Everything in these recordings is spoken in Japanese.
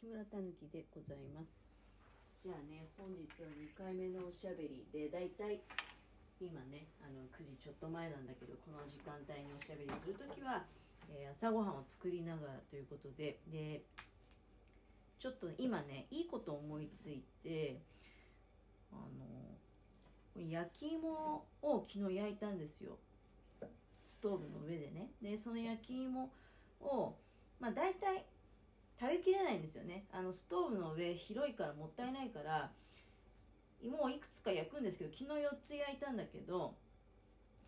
木村たぬきでございます。じゃあね本日は2回目のおしゃべりでだいたい今ねあの9時ちょっと前なんだけどこの時間帯におしゃべりするときは、えー、朝ごはんを作りながらということででちょっと今ねいいこと思いついてあの焼き芋を昨日焼いたんですよ。ストーブの上でね。でその焼き芋をまあ大体食べきれないんですよね。あのストーブの上広いからもったいないから芋をいくつか焼くんですけど昨日4つ焼いたんだけど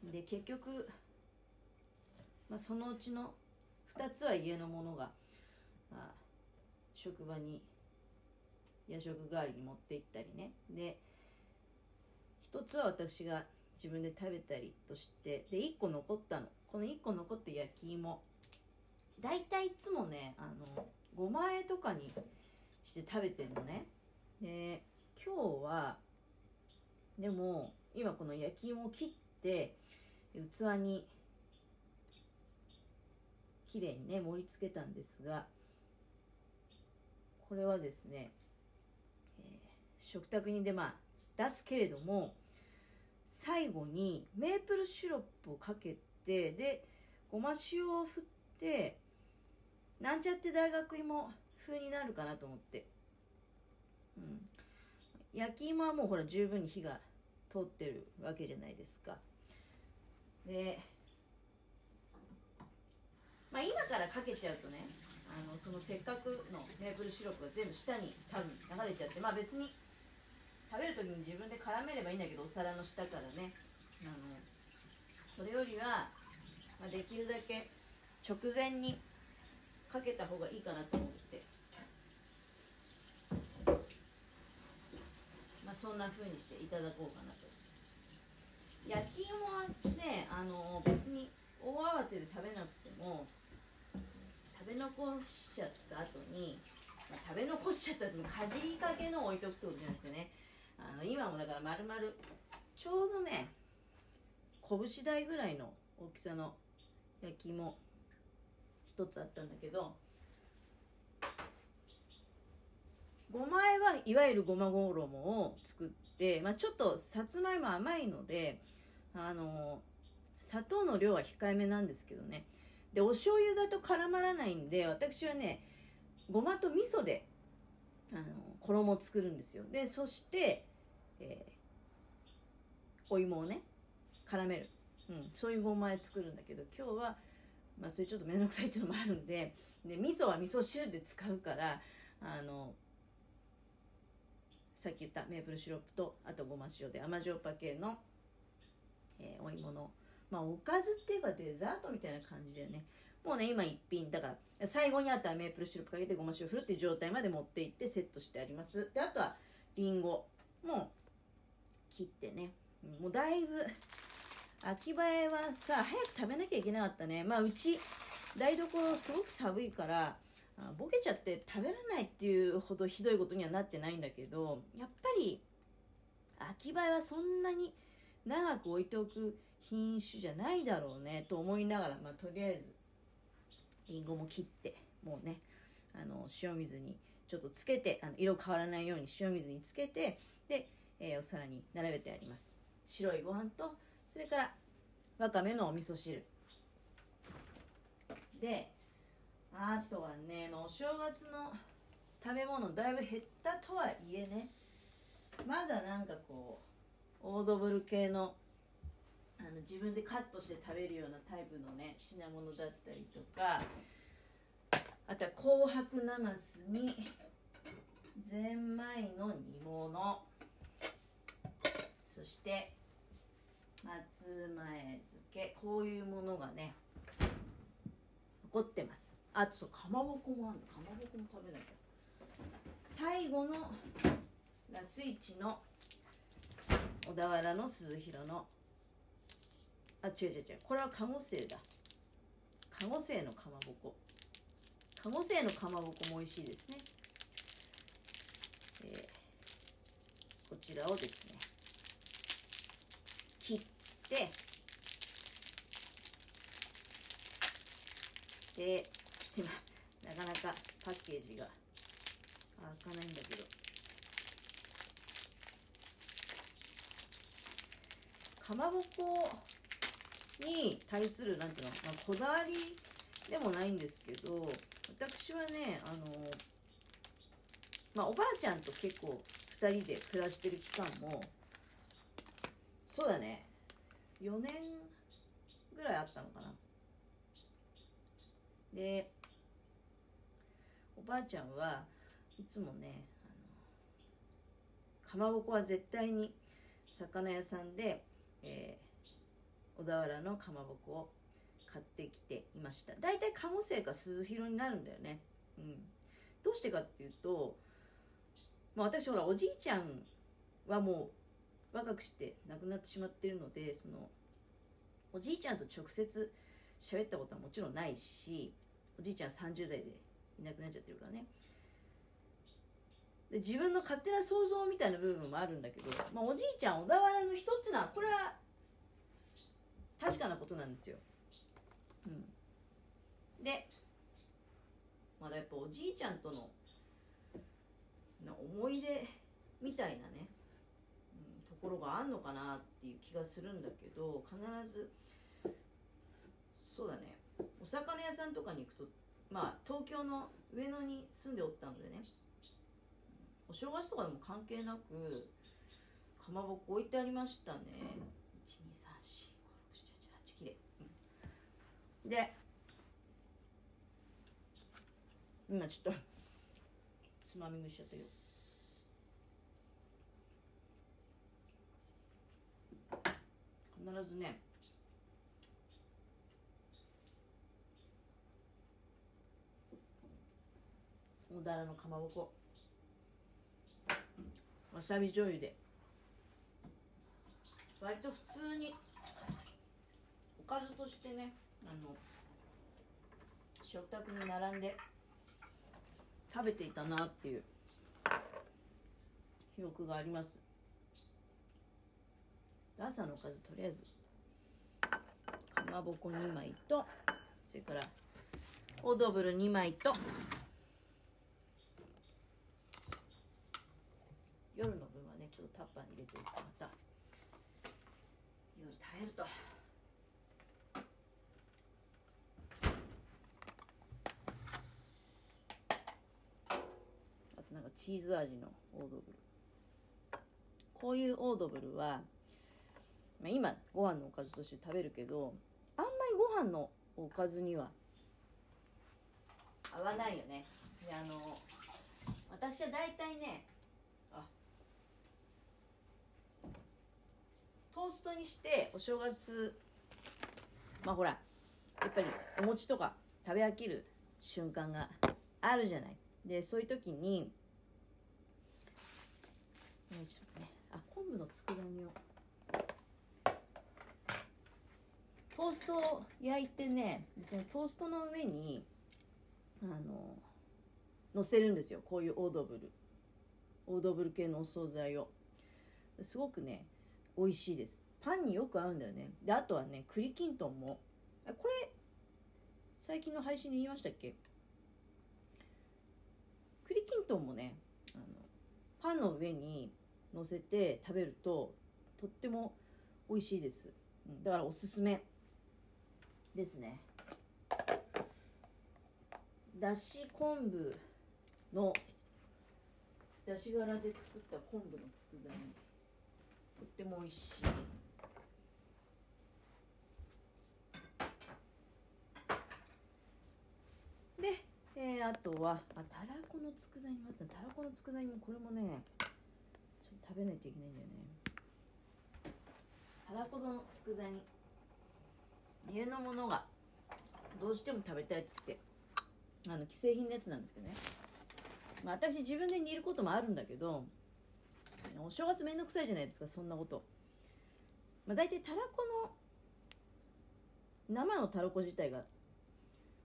で結局、まあ、そのうちの2つは家のものが、まあ、職場に夜食代わりに持って行ったりね。で1つは私が自分で食べたりとしてで1個残ったの。この1個残った焼き芋。大体いつもねあの5万円とかにして食べてるのね。で今日はでも今この焼き芋を切って器にきれいにね盛り付けたんですがこれはですね、えー、食卓にでまあ出すけれども最後にメープルシロップをかけてでごま塩を振ってなんちゃって大学芋風になるかなと思って、うん、焼き芋はもうほら十分に火が通ってるわけじゃないですか。でまあ今からかけちゃうとねあのそのせっかくのメープルシロップが全部下に多分流れちゃってまあ別に食べる時に自分で絡めればいいんだけどお皿の下からね。あのそれよりは、まあ、できるだけ直前にかけた方がいいかなと思って。まあそんな風にしていただこうかなと。焼き芋はねあの別に大慌てで食べなくても食べ残しちゃった後に、まあ、食べ残しちゃった後にかじりかけの置いとくってことじゃなくてねあの今もだから丸々ちょうどね拳大ぐらいの大きさの焼き芋一つあったんだけどごまえはいわゆるごま衣を作って、まあ、ちょっとさつまいも甘いのであの砂糖の量は控えめなんですけどね。でお醤油だと絡まらないんで私はねごまと味噌であの衣を作るんですよ。でそして、えー、お芋をね絡める、うん、そういうごまで作るんだけど今日は、まあ、それちょっと面倒くさいっていうのもあるんでで味噌は味噌汁で使うからあのさっき言ったメープルシロップとあとごま塩で甘じょっぱ系の、えー、お芋のまあおかずっていうかデザートみたいな感じだよね。もうね今一品だから最後にあったらメープルシロップかけてごま塩振るっていう状態まで持っていってセットしてあります。であとはりんごもう切ってね。もうだいぶ秋葉えはさ早く食べなきゃいけなかったね。まあうち台所すごく寒いからボケちゃって食べられないっていうほどひどいことにはなってないんだけどやっぱり秋葉えはそんなに長く置いておく品種じゃないだろうねと思いながら、まあ、とりあえずりんごも切ってもうねあの塩水にちょっとつけてあの色変わらないように塩水につけてで、えー、お皿に並べてあります。白いご飯とそれからわかめのお味噌汁。であとはね、まあ、お正月の食べ物だいぶ減ったとはいえねまだなんかこうオードブル系のあの自分でカットして食べるようなタイプのね品物だったりとかあとは紅白なますにゼンマイの煮物。そして松前漬けこういうものがね残ってます。あとそうかまぼこもあるかまぼこも食べなきゃ。最後のラスイチの小田原の鈴廣のあ違う違う違う。これは鴨製だ。鴨製のかまぼこ。鴨製のかまぼこも美味しいですね、えー、こちらをですね切ってでちょっと今なかなかパッケージが開かないんだけど。かまぼこに対するなんていうの、まあ、こだわりでもないんですけど私はねあのまあおばあちゃんと結構2人で暮らしてる期間もそうだね。4年ぐらいあったのかな。でおばあちゃんはいつもねあのかまぼこは絶対に魚屋さんで、えー、小田原のかまぼこを買ってきていました。大体鴨生か鈴広になるんだよね。うん。どうしてかっていうと、まあ、私ほらおじいちゃんはもう若くして亡くなってしまってるのでそのおじいちゃんと直接喋ったことはもちろんないしおじいちゃん30代でいなくなっちゃってるからね。で自分の勝手な想像みたいな部分もあるんだけど、まあ、おじいちゃん小田原の人っていうのはこれは確かなことなんですよ、うん、でまだやっぱおじいちゃんとの思い出みたいなね、ところがあんのかなっていう気がするんだけど必ずそうだね。お魚屋さんとかに行くとまあ東京の上野に住んでおったのでね。お正月とかでも関係なくかまぼこ置いてありましたね。123456789 8きれい、うん、で今ちょっとつまみ食いしちゃったよ。必ずね小田原のかまぼこ。わさび醤油で。割と普通におかずとしてねあの食卓に並んで食べていたなっていう記憶があります。朝のおかずとりあえず。かまぼこ2枚とそれからオードブル2枚と夜の分はねちょっとタッパーに入れておいてまた。夜耐えると。なんかチーズ味のオードブル。こういうオードブルは、まあ、今ご飯のおかずとして食べるけどあんまりご飯のおかずには合わないよね。であの私は大体ねあトーストにしてお正月まあほらやっぱりお餅とか食べ飽きる瞬間があるじゃない。でそういう時にちょっとね。あ昆布の佃煮をトーストを焼いてねそのトーストの上にあの乗せるんですよ。こういうオードブル。オードブル系のお惣菜を。すごくね美味しいです。パンによく合うんだよね。であとはね栗きんとんも。これ最近の配信で言いましたっけ？栗きんとんもねあのパンの上に乗せて食べるととっても美味しいです、だからおすすめ。ですね。だし昆布のだし殻で作った昆布の佃煮。とっても美味しい。で、えー、あとはあたらこの佃煮もあった。たらこの佃煮もこれもねちょっと食べないといけないんだよね。たらこの佃煮。家のものがどうしても食べたいっつってあの既製品のやつなんですけどね、まあ、私自分で煮ることもあるんだけどお正月めんどくさいじゃないですかそんなこと、まあ、大体たらこの生のたらこ自体が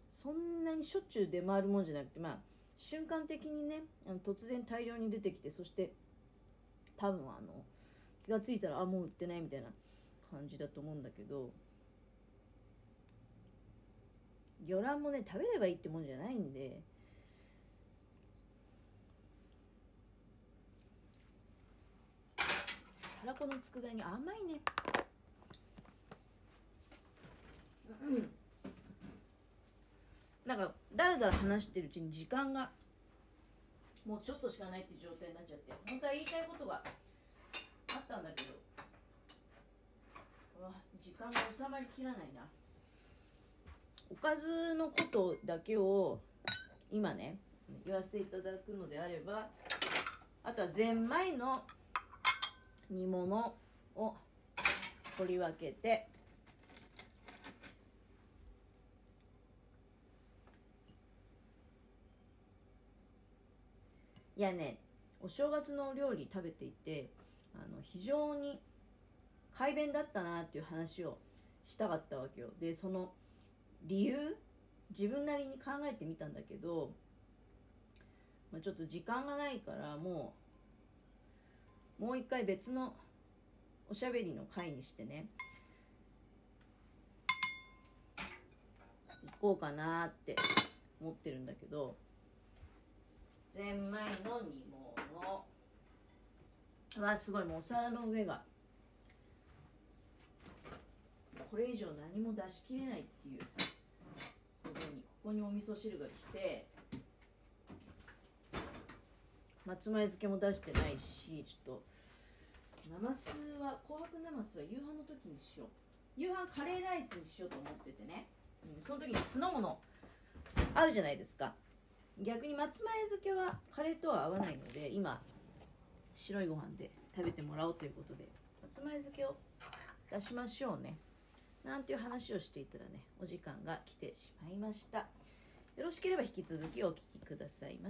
そんなにしょっちゅう出回るもんじゃなくてまあ瞬間的にねあの突然大量に出てきてそして多分あの気が付いたらあもう売ってないみたいな感じだと思うんだけど魚卵もね食べればいいってもんじゃないんで。たらこの佃煮甘いね。なんかだらだら話してるうちに時間がもうちょっとしかないって状態になっちゃって。本当は言いたいことがあったんだけど。時間が収まりきらないな。おかずのことだけを今ね言わせていただくのであればあとはゼンマイの煮物を取り分けていやねお正月のお料理食べていてあの非常に快便だったなっていう話をしたかったわけよ。でその理由自分なりに考えてみたんだけど、まあ、ちょっと時間がないからもうもう一回別のおしゃべりの回にしてね。行こうかなって思ってるんだけどゼンマイの煮物。わすごいもうお皿の上が。これ以上何も出し切れないっていう。にここにお味噌汁が来て松前漬けも出してないしちょっとナマスは紅白ナマスは夕飯の時にしよう。夕飯カレーライスにしようと思っててね、うん、その時に酢の物あるじゃないですか。逆に松前漬けはカレーとは合わないので今白いご飯で食べてもらおうということで松前漬けを出しましょうね。なんていう話をしていたらねお時間が来てしまいました。よろしければ引き続きお聞きくださいま